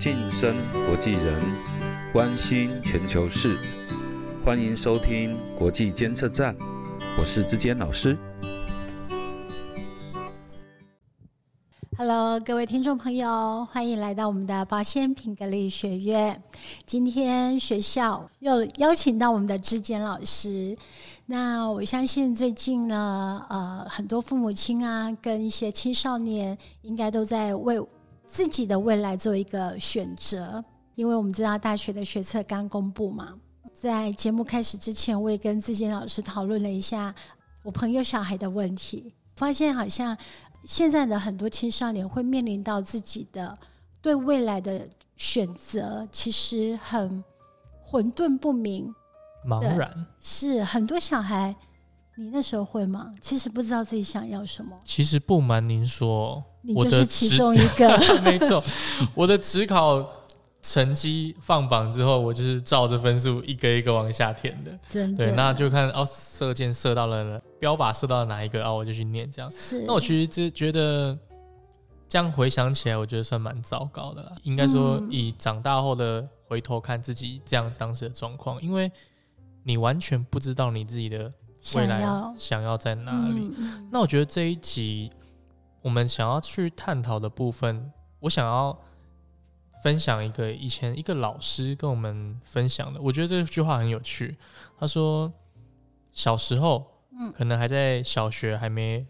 晋升国际人，关心全球事，欢迎收听国际监测站，我是志坚老师。Hello，各位听众朋友，欢迎来到我们的保险品格力学院。今天学校又邀请到我们的志坚老师。那我相信最近呢，呃，很多父母亲啊，跟一些青少年，应该都在为自己的未来做一个选择。因为我们知道大学的学测刚公布嘛，在节目开始之前，我也跟志坚老师讨论了一下我朋友小孩的问题，发现好像。现在的很多青少年会面临到自己的对未来的选择，其实很混沌不明，茫然。是很多小孩，你那时候会吗？其实不知道自己想要什么。其实不瞒您说，你我的就是其中一 个。没错，我的职考成绩放榜之后，我就是照着分数一个一个往下填的。真的，对，那就看哦，射箭射到了标靶射到了哪一个，哦，我就去念这样。是那我其实就觉得，这样回想起来，我觉得算蛮糟糕的啦。应该说嗯，以长大后的回头看自己这样当时的状况，因为你完全不知道你自己的未来想要在哪里。那我觉得这一集我们想要去探讨的部分，我想要分享一个以前一个老师跟我们分享的，我觉得这句话很有趣。他说，小时候，嗯可能还在小学还没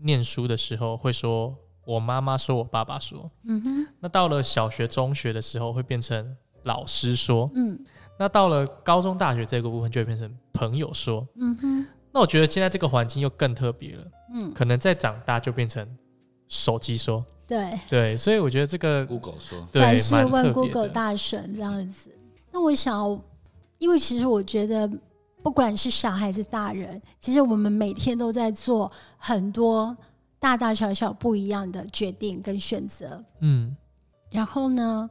念书的时候，会说我妈妈说，我爸爸说。嗯哼那到了小学、中学的时候，会变成老师说。嗯那到了高中、大学这个部分，就会变成朋友说。嗯哼那我觉得现在这个环境又更特别了。嗯，可能再长大就变成手机说，对，对，所以我觉得这个 Google 说，对凡事问 Google，大神这样子。那我想要，因为其实我觉得，不管是小孩子大人，其实我们每天都在做很多大大小小不一样的决定跟选择。嗯，然后呢，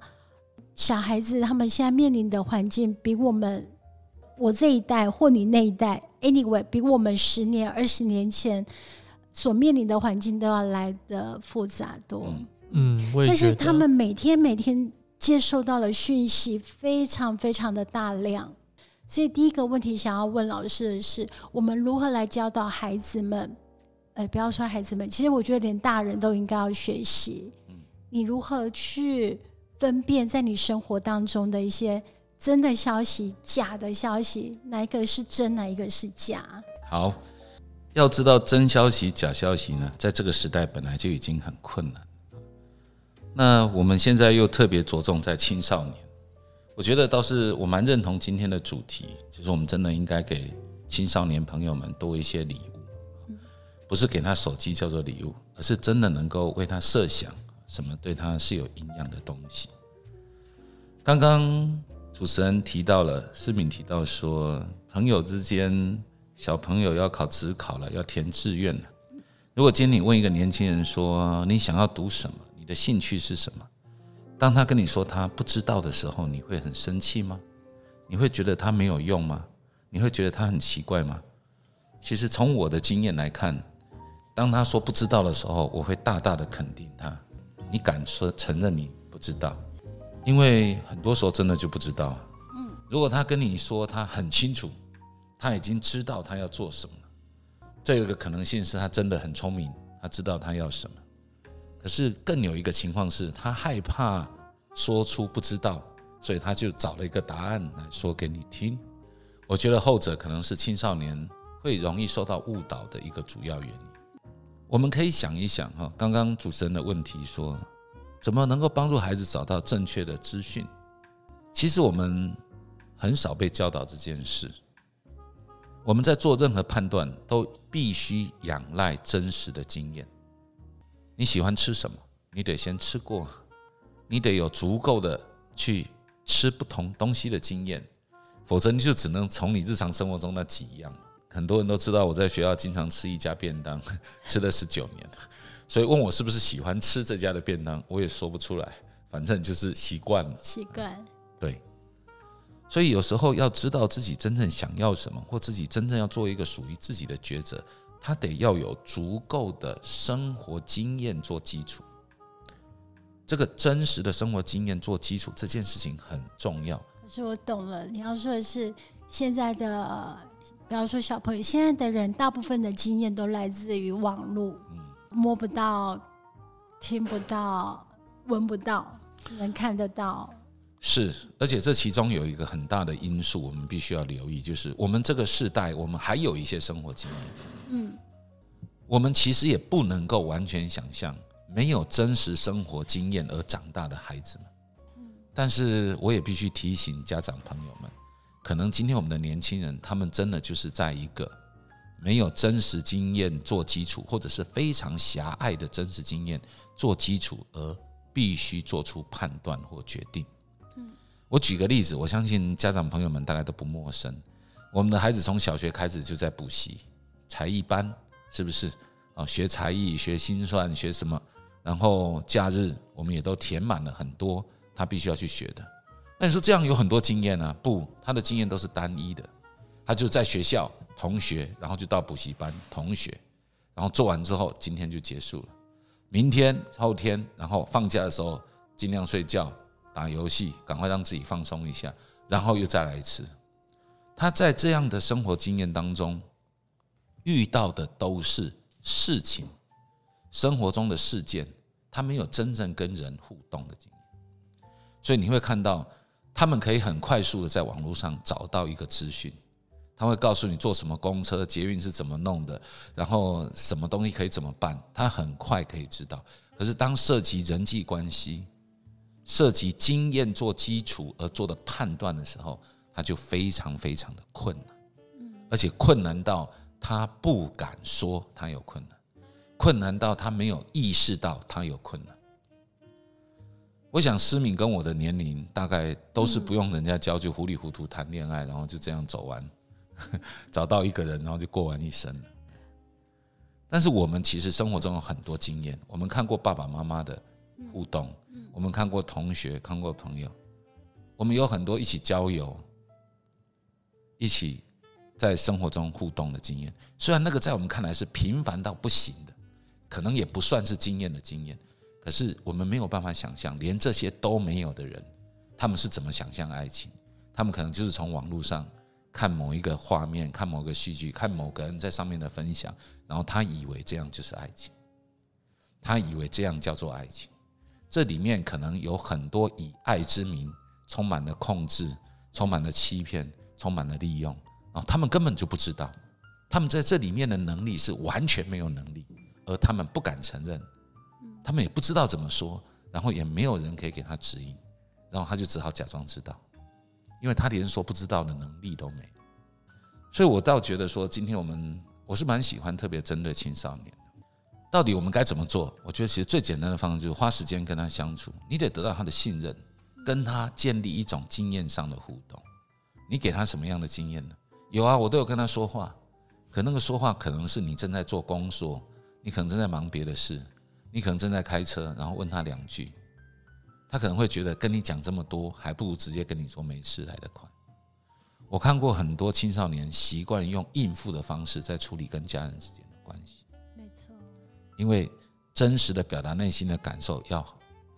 小孩子他们现在面临的环境比我们我这一代或你那一代，anyway，比我们十年、二十年前所面临的环境都要来的复杂多。嗯嗯，我也但觉得是他们每天每天接受到的讯息非常非常的大量，所以第一个问题想要问老师的是，我们如何来教导孩子们？呃，不要说孩子们，其实我觉得连大人都应该要学习，你如何去分辨在你生活当中的一些真的消息、假的消息，哪一个是真，哪一个是假？好，要知道真消息、假消息呢，在这个时代本来就已经很困难。那我们现在又特别着重在青少年，我觉得倒是我蛮认同今天的主题，就是我们真的应该给青少年朋友们多一些礼物，不是给他手机叫做礼物，而是真的能够为他设想什么对他是有营养的东西。刚刚主持人提到了，思敏提到说，朋友之间，小朋友要考职考了，要填志愿了。如果今天你问一个年轻人说，你想要读什么，你的兴趣是什么？当他跟你说他不知道的时候，你会很生气吗？你会觉得他没有用吗？你会觉得他很奇怪吗？其实从我的经验来看，当他说不知道的时候，我会大大的肯定他。你敢说承认你不知道？因为很多时候真的就不知道。嗯，如果他跟你说他很清楚，他已经知道他要做什么，这有个可能性是他真的很聪明，他知道他要什么。可是更有一个情况是他害怕说出不知道，所以他就找了一个答案来说给你听。我觉得后者可能是青少年会容易受到误导的一个主要原因。我们可以想一想哈，刚刚主持人的问题说，怎么能够帮助孩子找到正确的资讯？其实我们很少被教导这件事。我们在做任何判断都必须仰赖真实的经验。你喜欢吃什么？你得先吃过，你得有足够的去吃不同东西的经验，否则你就只能从你日常生活中那几样。很多人都知道我在学校经常吃一家便当，吃了十九年，所以问我是不是喜欢吃这家的便当，我也说不出来，反正就是习惯了。习惯，对，所以有时候要知道自己真正想要什么，或自己真正要做一个属于自己的抉择，他得要有足够的生活经验做基础。这个真实的生活经验做基础，这件事情很重要。可是我懂了，你要说的是现在的，不要说小朋友，现在的人大部分的经验都来自于网络，摸不到、听不到、闻不到，只能看得到。是，而且这其中有一个很大的因素，我们必须要留意，就是我们这个世代，我们还有一些生活经验。嗯，我们其实也不能够完全想象。没有真实生活经验而长大的孩子们，嗯但是我也必须提醒家长朋友们，可能今天我们的年轻人，他们真的就是在一个没有真实经验做基础，或者是非常狭隘的真实经验做基础，而必须做出判断或决定。我举个例子，我相信家长朋友们大概都不陌生，我们的孩子从小学开始就在补习才艺班，是不是啊？学才艺，学心算，学什么？然后假日我们也都填满了很多他必须要去学的。那你说这样有很多经验呢？不，他的经验都是单一的。他就在学校同学，然后就到补习班同学，然后做完之后今天就结束了。明天后天，然后放假的时候尽量睡觉、打游戏，赶快让自己放松一下，然后又再来一次。他在这样的生活经验当中遇到的都是事情，生活中的事件。他没有真正跟人互动的经验，所以你会看到他们可以很快速的在网络上找到一个资讯，他会告诉你坐什么公车、捷运是怎么弄的，然后什么东西可以怎么办，他很快可以知道。可是当涉及人际关系、涉及经验做基础而做的判断的时候，他就非常非常的困难，而且困难到他不敢说他有困难。困难到他没有意识到他有困难。我想思敏跟我的年龄大概都是不用人家教就糊里糊涂谈恋爱，然后就这样走完，找到一个人，然后就过完一生。但是我们其实生活中有很多经验，我们看过爸爸妈妈的互动，我们看过同学，看过朋友，我们有很多一起郊游，一起在生活中互动的经验。虽然那个在我们看来是平凡到不行的。可能也不算是经验的经验，可是我们没有办法想象，连这些都没有的人，他们是怎么想象爱情？他们可能就是从网络上看某一个画面，看某个戏剧，看某个人在上面的分享，然后他以为这样就是爱情，他以为这样叫做爱情。这里面可能有很多以爱之名，充满了控制，充满了欺骗，充满了利用啊！他们根本就不知道，他们在这里面的能力是完全没有能力。而他们不敢承认，他们也不知道怎么说，然后也没有人可以给他指引，然后他就只好假装知道，因为他连说不知道的能力都没。所以我倒觉得说，今天我们我是蛮喜欢特别针对青少年的，到底我们该怎么做？我觉得其实最简单的方式就是花时间跟他相处，你得得到他的信任，跟他建立一种经验上的互动。你给他什么样的经验呢？有啊，我都有跟他说话，可那个说话可能是你正在做工作。你可能正在忙别的事，你可能正在开车，然后问他两句，他可能会觉得跟你讲这么多，还不如直接跟你说没事来得快。我看过很多青少年习惯用应付的方式在处理跟家人之间的关系，没错，因为真实的表达内心的感受要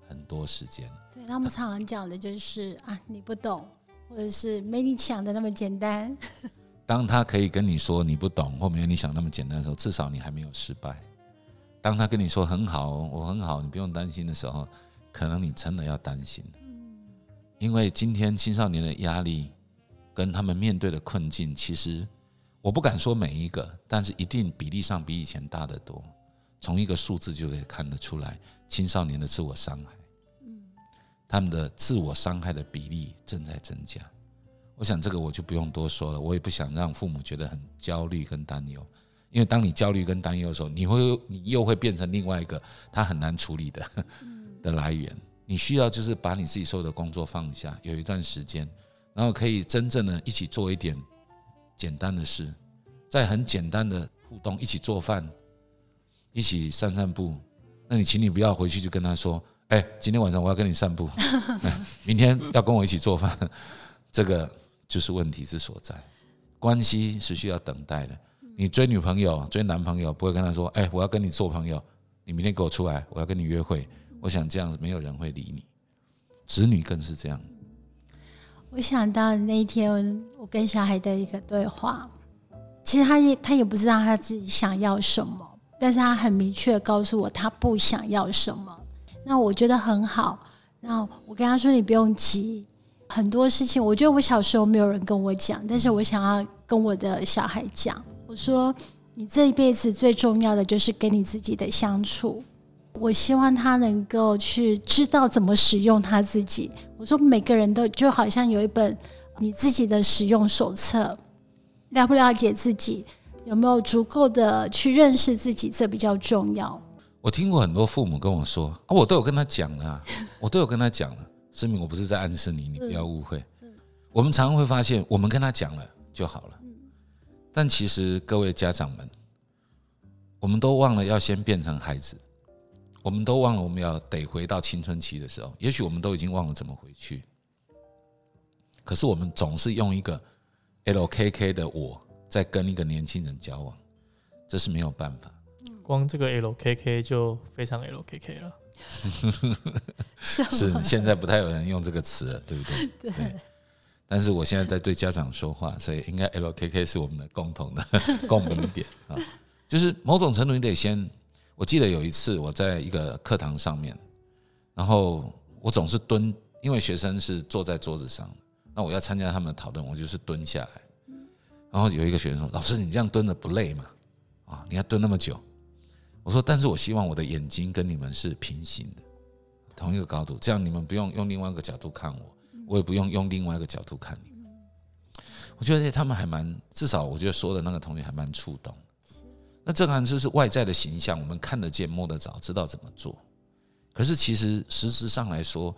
很多时间。对他们常常讲的就是啊，你不懂，或者是没你想的那么简单。当他可以跟你说你不懂或没有你想那么简单的时候，至少你还没有失败。当他跟你说很好，我很好，你不用担心的时候，可能你真的要担心。因为今天青少年的压力跟他们面对的困境，其实我不敢说每一个，但是一定比例上比以前大得多。从一个数字就可以看得出来，青少年的自我伤害，他们的自我伤害的比例正在增加。我想这个我就不用多说了，我也不想让父母觉得很焦虑跟担忧。因为当你焦虑跟担忧的时候，你会你又会变成另外一个他很难处理的的来源。你需要就是把你自己所有的工作放下，有一段时间，然后可以真正的一起做一点简单的事，在很简单的互动，一起做饭，一起散散步。那你请你不要回去就跟他说：“哎，今天晚上我要跟你散步，明天要跟我一起做饭。”这个就是问题之所在。关系是需要等待的。你追女朋友、追男朋友，不会跟他说：“哎，我要跟你做朋友，你明天给我出来，我要跟你约会，我想这样子没有人会理你。子女更是这样。我想到那一天我跟小孩的一个对话，其实他也他也不知道他自己想要什么，但是他很明确告诉我他不想要什么。那我觉得很好。那我跟他说：“你不用急，很多事情，我觉得我小时候没有人跟我讲，但是我想要跟我的小孩讲。我说，你这一辈子最重要的就是跟你自己的相处。我希望他能够去知道怎么使用他自己。我说，每个人都就好像有一本你自己的使用手册，了不了解自己，有没有足够的去认识自己，这比较重要。”我听过很多父母跟我说，啊，我都有跟他讲了，我都有跟他讲了，声明我不是在暗示你，你不要误会。我们常常会发现，我们跟他讲了就好了，但其实各位家长们，我们都忘了要先变成孩子，我们都忘了我们要得回到青春期的时候，也许我们都已经忘了怎么回去，可是我们总是用一个 LKK 的我在跟一个年轻人交往，这是没有办法。光这个 LKK 就非常 LKK 了，是现在不太有人用这个词了，对不对？对。但是我现在在对家长说话，所以应该 LKK 是我们的共同的 共鸣点啊。就是某种程度你得先，我记得有一次我在一个课堂上面，然后我总是蹲，因为学生是坐在桌子上，那我要参加他们的讨论，我就是蹲下来。然后有一个学生说：“老师，你这样蹲着不累吗？啊，你要蹲那么久？”我说：“但是我希望我的眼睛跟你们是平行的，同一个高度，这样你们不用用另外一个角度看我，我也不用用另外一个角度看你。我觉得他们还蛮，至少我觉得说的那个同学还蛮触动。那这个就是外在的形象，我们看得见、摸得着，知道怎么做。可是其实事实上来说，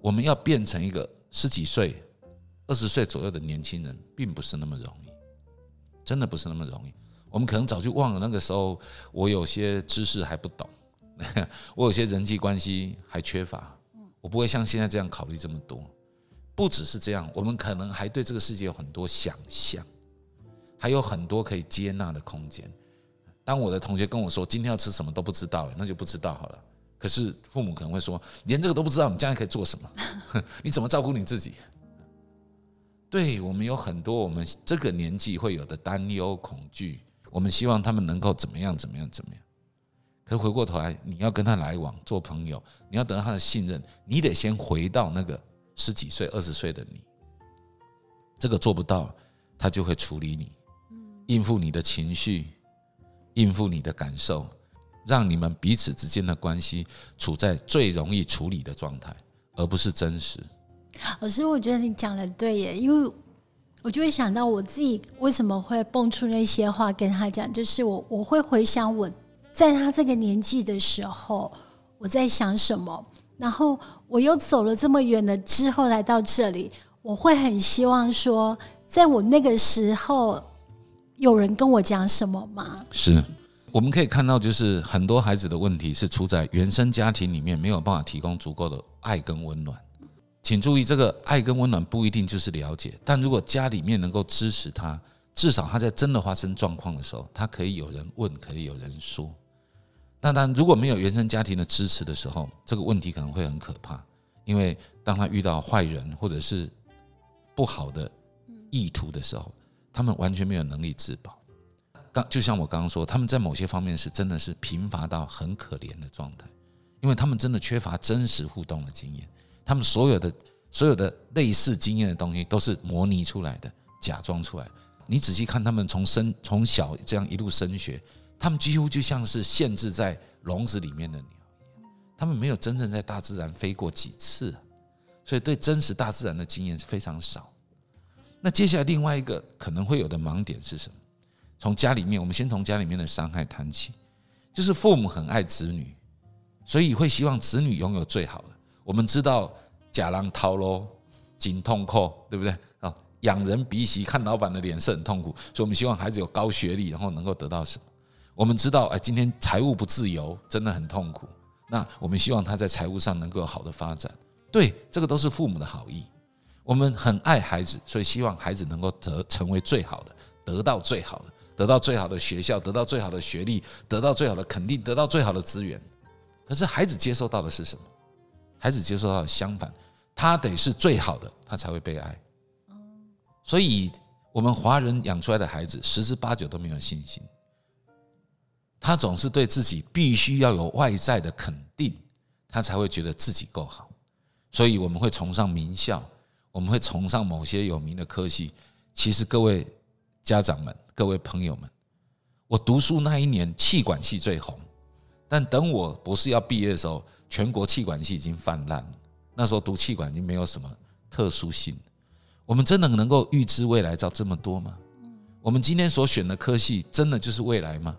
我们要变成一个十几岁、二十岁左右的年轻人，并不是那么容易，真的不是那么容易。”我们可能早就忘了那个时候，我有些知识还不懂，我有些人际关系还缺乏，我不会像现在这样考虑这么多。不只是这样，我们可能还对这个世界有很多想象，还有很多可以接纳的空间。当我的同学跟我说今天要吃什么都不知道，那就不知道好了。可是父母可能会说，连这个都不知道，你将来可以做什么？你怎么照顾你自己？对我们有很多我们这个年纪会有的担忧、恐惧。我们希望他们能够怎么样怎么样怎么样，可是回过头来，你要跟他来往做朋友，你要得到他的信任，你得先回到那个十几岁、二十岁的你。这个做不到，他就会处理你，应付你的情绪，应付你的感受，让你们彼此之间的关系处在最容易处理的状态，而不是真实。老师，我觉得你讲的对耶，因为。我就会想到我自己为什么会蹦出那些话跟他讲，就是我我会回想我在他这个年纪的时候我在想什么，然后我又走了这么远的之后来到这里，我会很希望说，在我那个时候有人跟我讲什么吗？是，我们可以看到，就是很多孩子的问题是出在原生家庭里面没有办法提供足够的爱跟温暖。请注意，这个爱跟温暖不一定就是了解，但如果家里面能够支持他，至少他在真的发生状况的时候，他可以有人问，可以有人说。当然，如果没有原生家庭的支持的时候，这个问题可能会很可怕，因为当他遇到坏人或者是不好的意图的时候，他们完全没有能力自保。刚就像我刚刚说，他们在某些方面是真的是贫乏到很可怜的状态，因为他们真的缺乏真实互动的经验。他们所有的所有的类似经验的东西都是模拟出来的，假装出来。你仔细看他们从生从小这样一路升学，他们几乎就像是限制在笼子里面的鸟一样，他们没有真正在大自然飞过几次，所以对真实大自然的经验是非常少。那接下来另外一个可能会有的盲点是什么？从家里面，我们先从家里面的伤害谈起，就是父母很爱子女，所以会希望子女拥有最好的。我们知道假狼掏喽，紧痛扣，对不对啊？养人鼻息，看老板的脸色很痛苦，所以我们希望孩子有高学历，然后能够得到什么？我们知道，哎，今天财务不自由，真的很痛苦。那我们希望他在财务上能够有好的发展。对，这个都是父母的好意。我们很爱孩子，所以希望孩子能够得成为最好的，得到最好的，得到最好的学校，得到最好的学历，得到最好的肯定，得到最好的资源。可是孩子接受到的是什么？孩子接受到的相反，他得是最好的，他才会被爱。所以，我们华人养出来的孩子十之八九都没有信心，他总是对自己必须要有外在的肯定，他才会觉得自己够好。所以，我们会崇尚名校，我们会崇尚某些有名的科系。其实，各位家长们、各位朋友们，我读书那一年，气管系最红。但等我博士要毕业的时候，全国气管系已经泛滥了。那时候读气管已经没有什么特殊性。我们真的能够预知未来到这么多吗？我们今天所选的科系真的就是未来吗？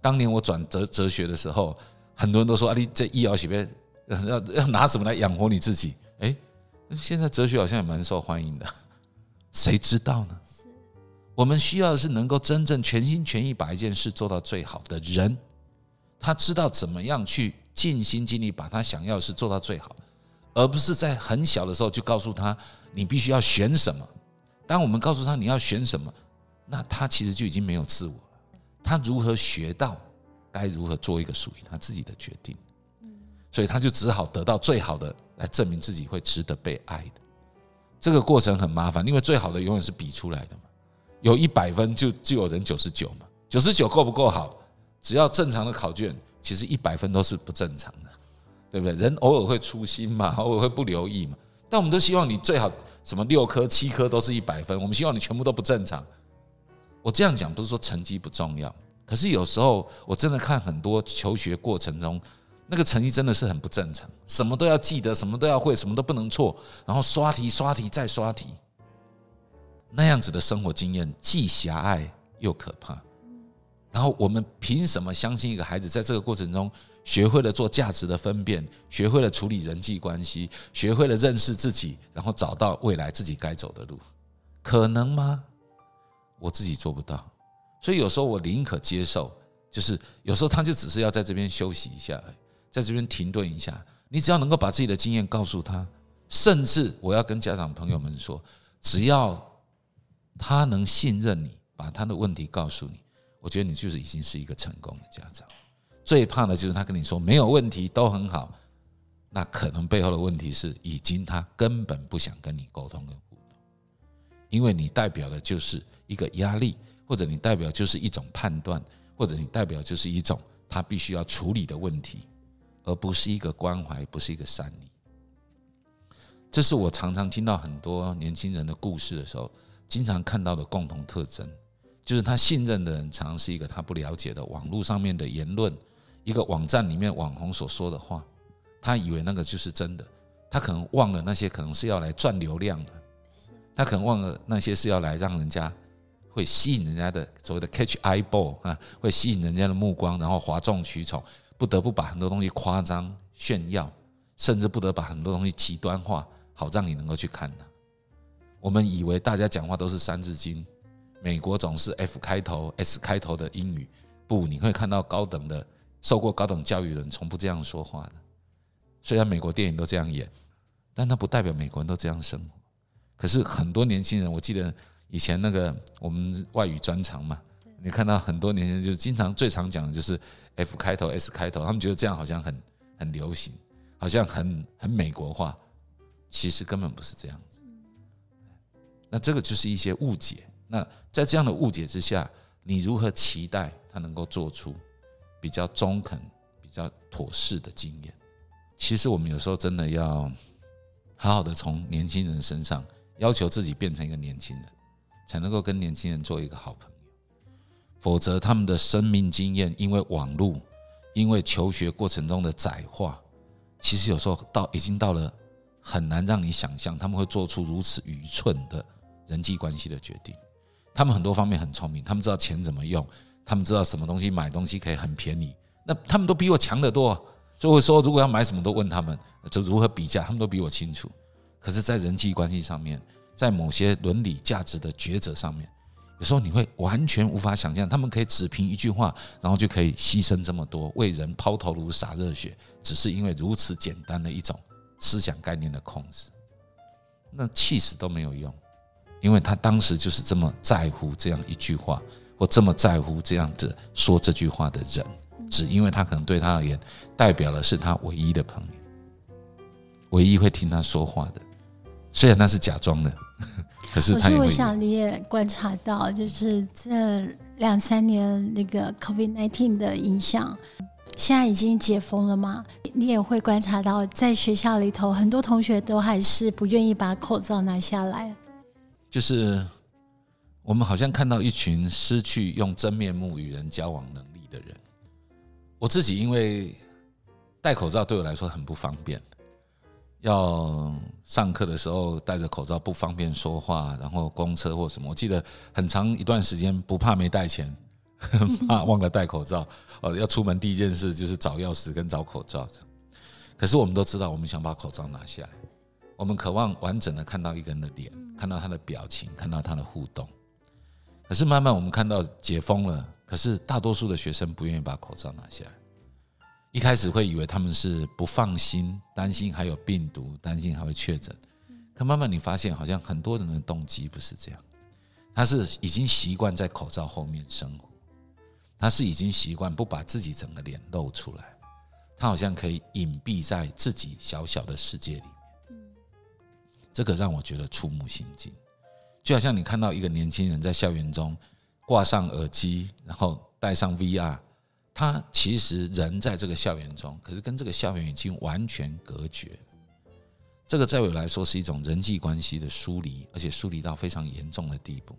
当年我转哲哲学的时候，很多人都说：“啊，你这医疗学边要要拿什么来养活你自己？”哎，现在哲学好像也蛮受欢迎的，谁知道呢？我们需要的是能够真正全心全意把一件事做到最好的人。他知道怎么样去尽心尽力把他想要的事做到最好，而不是在很小的时候就告诉他你必须要选什么。当我们告诉他你要选什么，那他其实就已经没有自我。他如何学到该如何做一个属于他自己的决定？所以他就只好得到最好的来证明自己会值得被爱的。这个过程很麻烦，因为最好的永远是比出来的嘛。有一百分就就有人九十九嘛，九十九够不够好？只要正常的考卷，其实一百分都是不正常的，对不对？人偶尔会粗心嘛，偶尔会不留意嘛。但我们都希望你最好什么六科、七科都是一百分，我们希望你全部都不正常。我这样讲不是说成绩不重要，可是有时候我真的看很多求学过程中，那个成绩真的是很不正常，什么都要记得，什么都要会，什么都不能错，然后刷题、刷题再刷题，那样子的生活经验既狭隘又可怕。然后我们凭什么相信一个孩子在这个过程中学会了做价值的分辨，学会了处理人际关系，学会了认识自己，然后找到未来自己该走的路？可能吗？我自己做不到。所以有时候我宁可接受，就是有时候他就只是要在这边休息一下，在这边停顿一下。你只要能够把自己的经验告诉他，甚至我要跟家长朋友们说，只要他能信任你，把他的问题告诉你。我觉得你就是已经是一个成功的家长。最怕的就是他跟你说没有问题，都很好，那可能背后的问题是，已经他根本不想跟你沟通了，因为你代表的就是一个压力，或者你代表就是一种判断，或者你代表就是一种他必须要处理的问题，而不是一个关怀，不是一个善意。这是我常常听到很多年轻人的故事的时候，经常看到的共同特征。就是他信任的人，常是一个他不了解的网络上面的言论，一个网站里面网红所说的话，他以为那个就是真的，他可能忘了那些可能是要来赚流量的，他可能忘了那些是要来让人家会吸引人家的所谓的 catch eye ball 啊，会吸引人家的目光，然后哗众取宠，不得不把很多东西夸张炫耀，甚至不得把很多东西极端化，好让你能够去看它。我们以为大家讲话都是三字经。美国总是 F 开头、S 开头的英语，不，你会看到高等的、受过高等教育的人从不这样说话的。虽然美国电影都这样演，但那不代表美国人都这样生活。可是很多年轻人，我记得以前那个我们外语专长嘛，你看到很多年轻人就是经常最常讲的就是 F 开头、S 开头，他们觉得这样好像很很流行，好像很很美国化，其实根本不是这样子。那这个就是一些误解。那在这样的误解之下，你如何期待他能够做出比较中肯、比较妥适的经验？其实我们有时候真的要好好的从年轻人身上要求自己变成一个年轻人，才能够跟年轻人做一个好朋友。否则，他们的生命经验因为网络、因为求学过程中的窄化，其实有时候到已经到了很难让你想象他们会做出如此愚蠢的人际关系的决定。他们很多方面很聪明，他们知道钱怎么用，他们知道什么东西买东西可以很便宜。那他们都比我强得多，所以我说如果要买什么都问他们，就如何比价，他们都比我清楚。可是，在人际关系上面，在某些伦理价值的抉择上面，有时候你会完全无法想象，他们可以只凭一句话，然后就可以牺牲这么多，为人抛头颅洒热血，只是因为如此简单的一种思想概念的控制，那气死都没有用。因为他当时就是这么在乎这样一句话，或这么在乎这样子说这句话的人，只因为他可能对他而言，代表的是他唯一的朋友，唯一会听他说话的。虽然那是假装的，可是可是我他也会。想你也观察到，就是这两三年那个 COVID nineteen 的影响，现在已经解封了嘛？你也会观察到，在学校里头，很多同学都还是不愿意把口罩拿下来。就是我们好像看到一群失去用真面目与人交往能力的人。我自己因为戴口罩对我来说很不方便，要上课的时候戴着口罩不方便说话，然后公车或什么，我记得很长一段时间不怕没带钱，怕忘了戴口罩，哦，要出门第一件事就是找钥匙跟找口罩。可是我们都知道，我们想把口罩拿下来，我们渴望完整的看到一个人的脸，看到他的表情，看到他的互动。可是慢慢我们看到解封了，可是大多数的学生不愿意把口罩拿下来。一开始会以为他们是不放心，担心还有病毒，担心还会确诊。可慢慢你发现，好像很多人的动机不是这样，他是已经习惯在口罩后面生活，他是已经习惯不把自己整个脸露出来，他好像可以隐蔽在自己小小的世界里面。这个让我觉得触目心惊，就好像你看到一个年轻人在校园中挂上耳机，然后戴上 VR。他其实人在这个校园中，可是跟这个校园已经完全隔绝。这个在我来说是一种人际关系的疏离，而且疏离到非常严重的地步。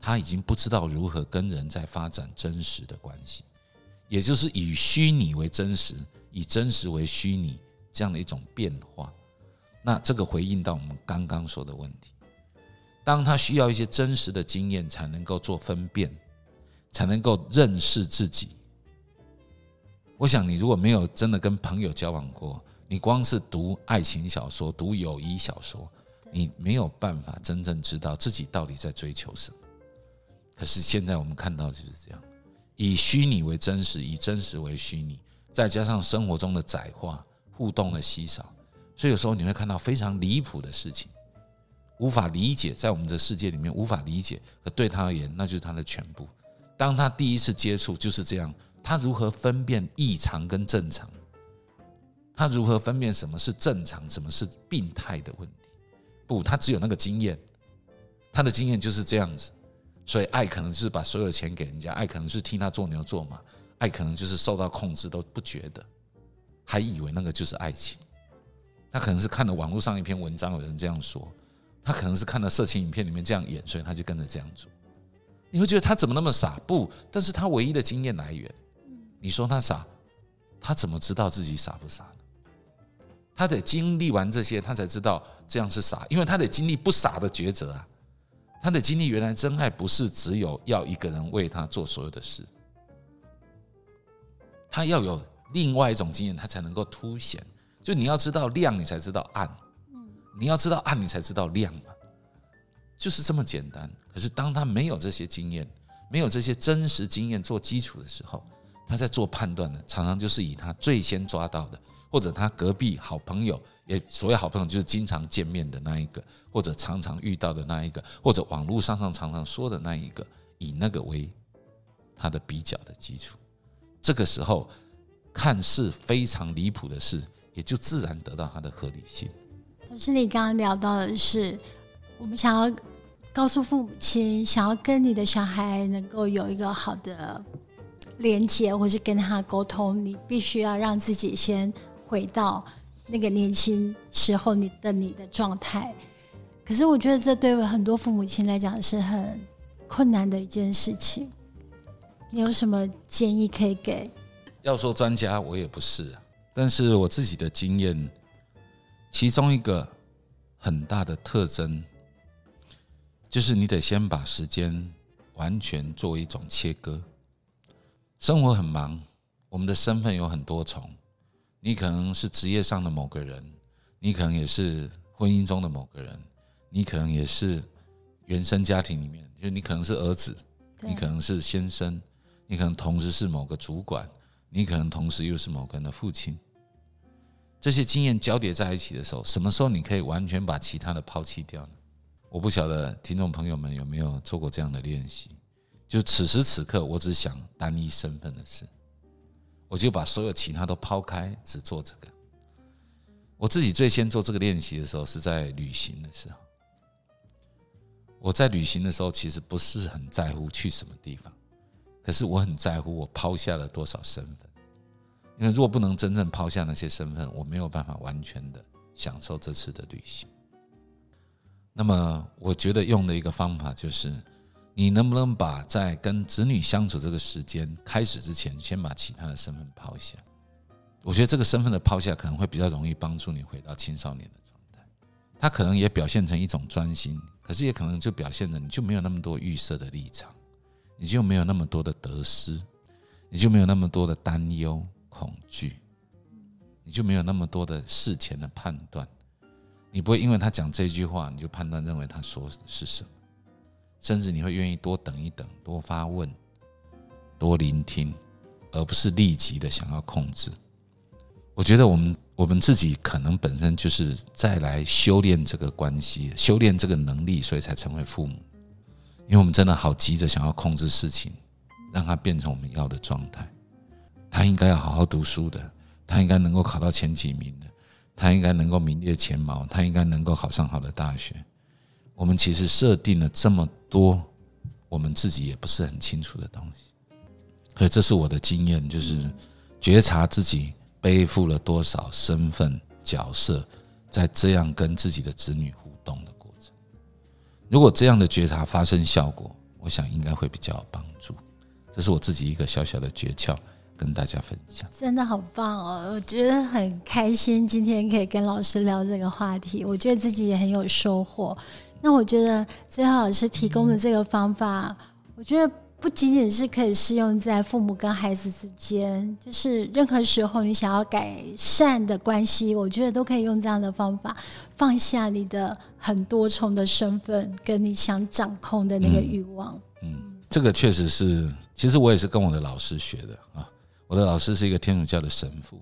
他已经不知道如何跟人在发展真实的关系，也就是以虚拟为真实，以真实为虚拟这样的一种变化。那这个回应到我们刚刚说的问题，当他需要一些真实的经验才能够做分辨，才能够认识自己。我想，你如果没有真的跟朋友交往过，你光是读爱情小说、读友谊小说，你没有办法真正知道自己到底在追求什么。可是现在我们看到就是这样，以虚拟为真实，以真实为虚拟，再加上生活中的窄化、互动的稀少，所以有时候你会看到非常离谱的事情，无法理解，在我们的世界里面无法理解，可对他而言，那就是他的全部。当他第一次接触就是这样。他如何分辨异常跟正常？他如何分辨什么是正常，什么是病态的问题？不，他只有那个经验，他的经验就是这样子。所以，爱可能是把所有的钱给人家，爱可能是替他做牛做马，爱可能就是受到控制都不觉得，还以为那个就是爱情。他可能是看了网络上一篇文章，有人这样说，他可能是看了色情影片里面这样演，所以他就跟着这样做。你会觉得他怎么那么傻？不，但是他唯一的经验来源。你说他傻，他怎么知道自己傻不傻呢？他得经历完这些，他才知道这样是傻，因为他得经历不傻的抉择啊。他得经历原来真爱不是只有要一个人为他做所有的事，他要有另外一种经验，他才能够凸显。就你要知道亮，你才知道暗；你要知道暗，你才知道亮嘛，就是这么简单。可是当他没有这些经验，没有这些真实经验做基础的时候，他在做判断的，常常就是以他最先抓到的，或者他隔壁好朋友，也所谓好朋友就是经常见面的那一个，或者常常遇到的那一个，或者网络上上常常说的那一个，以那个为他的比较的基础。这个时候，看似非常离谱的事，也就自然得到它的合理性。老师，你刚刚聊到的是，我们想要告诉父母亲，想要跟你的小孩能够有一个好的。连接，或是跟他沟通，你必须要让自己先回到那个年轻时候你的你的状态。可是我觉得这对很多父母亲来讲是很困难的一件事情。你有什么建议可以给？要说专家，我也不是，但是我自己的经验，其中一个很大的特征，就是你得先把时间完全作为一种切割。生活很忙，我们的身份有很多重。你可能是职业上的某个人，你可能也是婚姻中的某个人，你可能也是原生家庭里面，就你可能是儿子，你可能是先生，你可能同时是某个主管，你可能同时又是某个人的父亲。这些经验交叠在一起的时候，什么时候你可以完全把其他的抛弃掉呢？我不晓得听众朋友们有没有做过这样的练习。就此时此刻，我只想单一身份的事，我就把所有其他都抛开，只做这个。我自己最先做这个练习的时候是在旅行的时候。我在旅行的时候，其实不是很在乎去什么地方，可是我很在乎我抛下了多少身份。因为如果不能真正抛下那些身份，我没有办法完全的享受这次的旅行。那么，我觉得用的一个方法就是，你能不能把在跟子女相处这个时间开始之前，先把其他的身份抛下？我觉得这个身份的抛下可能会比较容易帮助你回到青少年的状态。他可能也表现成一种专心。可是也可能就表现的你就没有那么多预设的立场，你就没有那么多的得失，你就没有那么多的担忧恐惧，你就没有那么多的事前的判断，你不会因为他讲这句话你就判断认为他说是什么，甚至你会愿意多等一等，多发问，多聆听，而不是立即的想要控制。我觉得我们。我们自己可能本身就是再来修炼这个关系，修炼这个能力，所以才成为父母。因为我们真的好急着想要控制事情，让他变成我们要的状态。他应该要好好读书的，他应该能够考到前几名的，他应该能够名列前茅，他应该能够考上好的大学。我们其实设定了这么多，我们自己也不是很清楚的东西。可这是我的经验，就是觉察自己。背负了多少身份角色，在这样跟自己的子女互动的过程，如果这样的觉察发生效果，我想应该会比较有帮助。这是我自己一个小小的诀窍，跟大家分享。真的好棒哦！我觉得很开心，今天可以跟老师聊这个话题，我觉得自己也很有收获。那我觉得最后老师提供的这个方法，我觉得。不仅仅是可以适用在父母跟孩子之间，就是任何时候你想要改善的关系，我觉得都可以用这样的方法，放下你的很多重的身份，跟你想掌控的那个欲望。嗯，这个确实是，其实我也是跟我的老师学的啊。我的老师是一个天主教的神父，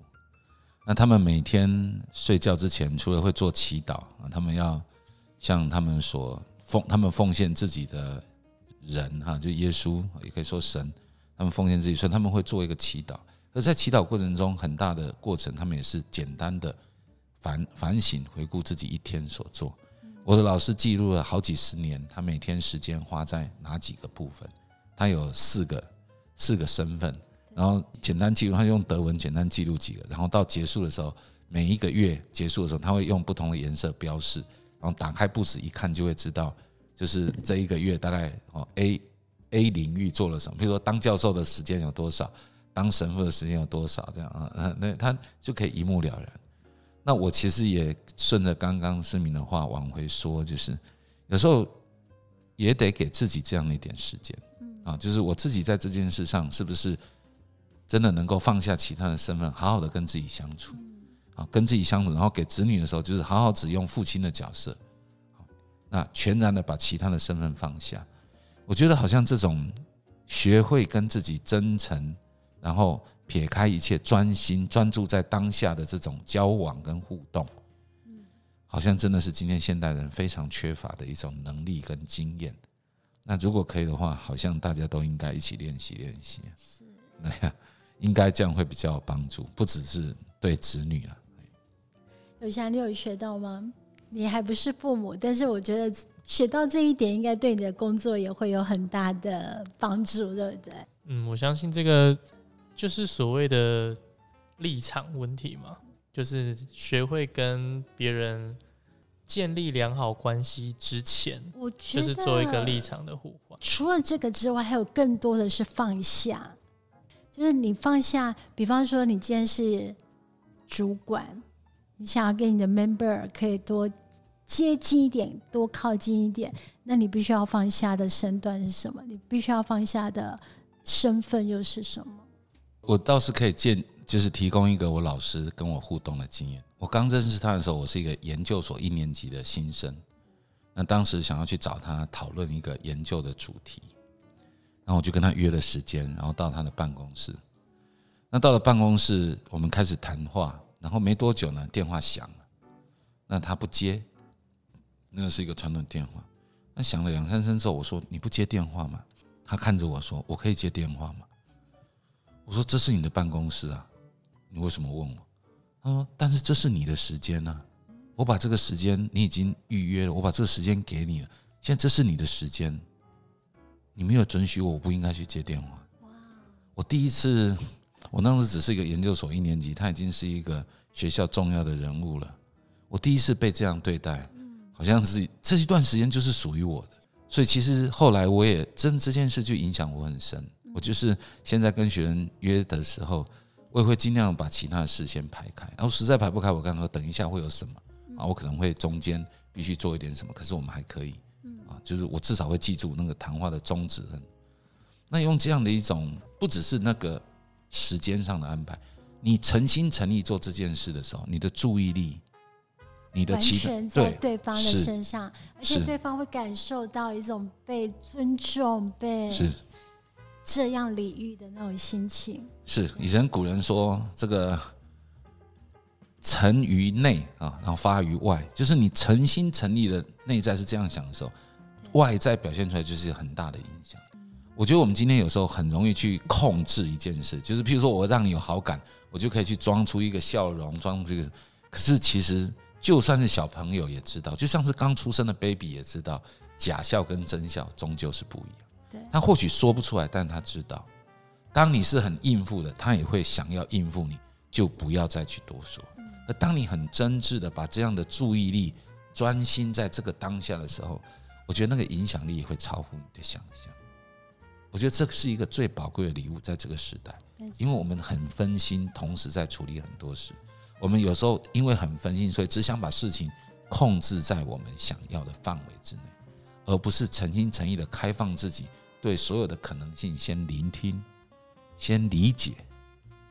那他们每天睡觉之前，除了会做祈祷啊，他们要向他们所奉，他们奉献自己的。人哈，就耶稣也可以说神，他们奉献自己，所以他们会做一个祈祷。而在祈祷过程中，很大的过程，他们也是简单的反反省、回顾自己一天所做。我的老师记录了好几十年，他每天时间花在哪几个部分？他有四个四个身份，然后简单记录，他用德文简单记录几个，然后到结束的时候，每一个月结束的时候，他会用不同的颜色标示，然后打开簿子一看，就会知道。就是这一个月大概哦，A A 领域做了什么？比如说当教授的时间有多少，当神父的时间有多少，这样啊，那他就可以一目了然。那我其实也顺着刚刚思明的话往回说，就是有时候也得给自己这样一点时间，啊，就是我自己在这件事上是不是真的能够放下其他的身份，好好的跟自己相处，啊，跟自己相处，然后给子女的时候，就是好好只用父亲的角色。那全然的把其他的身份放下，我觉得好像这种学会跟自己真诚，然后撇开一切，专心专注在当下的这种交往跟互动，好像真的是今天现代人非常缺乏的一种能力跟经验。那如果可以的话，好像大家都应该一起练习练习。是，那样应该这样会比较有帮助，不只是对子女了。有像你有学到吗？你还不是父母，但是我觉得学到这一点，应该对你的工作也会有很大的帮助，对不对？嗯，我相信这个就是所谓的立场问题嘛，就是学会跟别人建立良好关系之前，我觉得就是做一个立场的互换。除了这个之外，还有更多的是放下，就是你放下，比方说你今天是主管，你想要跟你的 member 可以多。接近一点，多靠近一点，那你必须要放下的身段是什么？你必须要放下的身份又是什么？我倒是可以建，就是提供一个我老师跟我互动的经验。我刚认识他的时候，我是一个研究所一年级的新生，那当时想要去找他讨论一个研究的主题，然后我就跟他约了时间，然后到他的办公室。那到了办公室，我们开始谈话，然后没多久呢，电话响了，那他不接。那是一个传统电话，那响了两三声之后，我说：“你不接电话吗？”他看着我说：“我可以接电话吗？”我说这是你的办公室啊，你为什么问我？他说但是这是你的时间呢、我把这个时间你已经预约了，我把这个时间给你了，现在这是你的时间，你没有准许我，我不应该去接电话。我第一次，我当时只是一个研究所一年级，他已经是一个学校重要的人物了。我第一次被这样对待，好像是这一段时间就是属于我的。所以其实后来我也真这件事就影响我很深。我就是现在跟学生约的时候，我也会尽量把其他的事先排开。然后实在排不开，我刚说等一下会有什么啊，我可能会中间必须做一点什么，可是我们还可以啊，就是我至少会记住那个谈话的宗旨。那用这样的一种，不只是那个时间上的安排，你诚心诚意做这件事的时候，你的注意力，你的完期全在对对方的身上，而且对方会感受到一种被尊重、被是这样礼遇的那种心情。是，以前古人说这个诚于内啊，然后发于外，就是你诚心诚意的内在是这样想的时候，外在表现出来就是很大的影响。我觉得我们今天有时候很容易去控制一件事，就是譬如说我让你有好感，我就可以去装出一个笑容，装出一个。可是其实就算是小朋友也知道，就像是刚出生的 baby 也知道，假笑跟真笑终究是不一样。对他或许说不出来，但他知道。当你是很应付的，他也会想要应付你，就不要再去多说。而当你很真挚的把这样的注意力专心在这个当下的时候，我觉得那个影响力也会超乎你的想象。我觉得这是一个最宝贵的礼物，在这个时代，因为我们很分心，同时在处理很多事。我们有时候因为很分心，所以只想把事情控制在我们想要的范围之内，而不是诚心诚意的开放自己，对所有的可能性先聆听，先理解，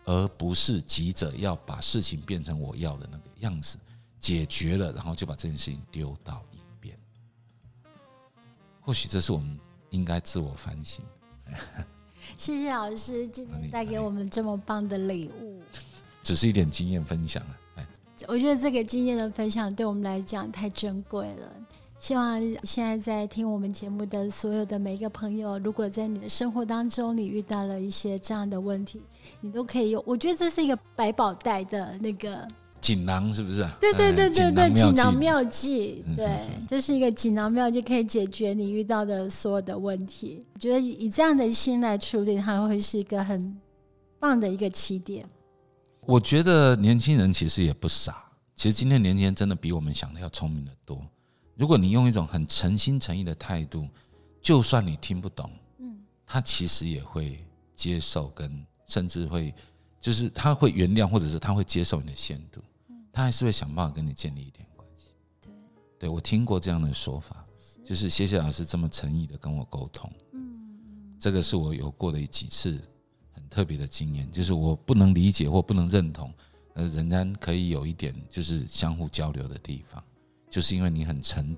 而不是急着要把事情变成我要的那个样子，解决了，然后就把这件事情丢到一边。或许这是我们应该自我反省。谢谢老师今天带给我们这么棒的礼物。只是一点经验分享啊，哎，我觉得这个经验的分享对我们来讲太珍贵了。希望现在在听我们节目的所有的每一个朋友，如果在你的生活当中你遇到了一些这样的问题，你都可以用。我觉得这是一个百宝袋的那个，锦囊是不是啊？对对对对对，锦囊妙妙计，对，这是一个锦囊妙计，可以解决你遇到的所有的问题。我觉得以这样的心来处理，它会是一个很棒的一个起点。我觉得年轻人其实也不傻，其实今天年轻人真的比我们想的要聪明的多。如果你用一种很诚心诚意的态度，就算你听不懂，嗯，他其实也会接受，跟甚至会就是他会原谅，或者是他会接受你的限度，他还是会想办法跟你建立一点关系。对，对我听过这样的说法，就是谢谢老师这么诚意的跟我沟通，嗯，这个是我有过的几次很特别的经验，就是我不能理解或不能认同，呃，仍然可以有一点就是相互交流的地方，就是因为你很诚，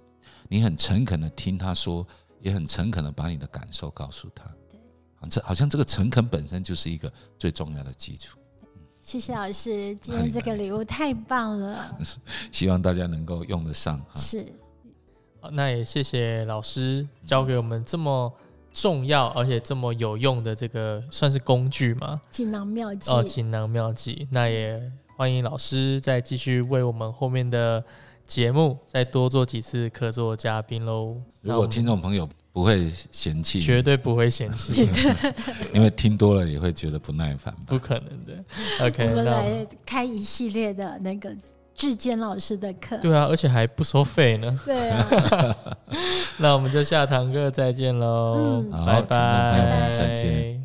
你很诚恳的听他说，也很诚恳的把你的感受告诉他。对，好，这好像这个诚恳本身就是一个最重要的基础。谢谢老师，今天这个礼物太棒了，希望大家能够用得上哈。是。好，那也谢谢老师教给我们这么重要而且这么有用的这个算是工具嘛？锦囊妙计。哦，锦囊妙计。那也欢迎老师再继续为我们后面的节目再多做几次客座嘉宾喽。如果听众朋友不会嫌弃，绝对不会嫌弃，因为听多了也会觉得不耐烦不。可能的。OK，我们来开一系列的那个志坚老师的课。对啊，而且还不收费呢。对啊，那我们就下堂课再见喽，嗯好拜朋友们拜，再见。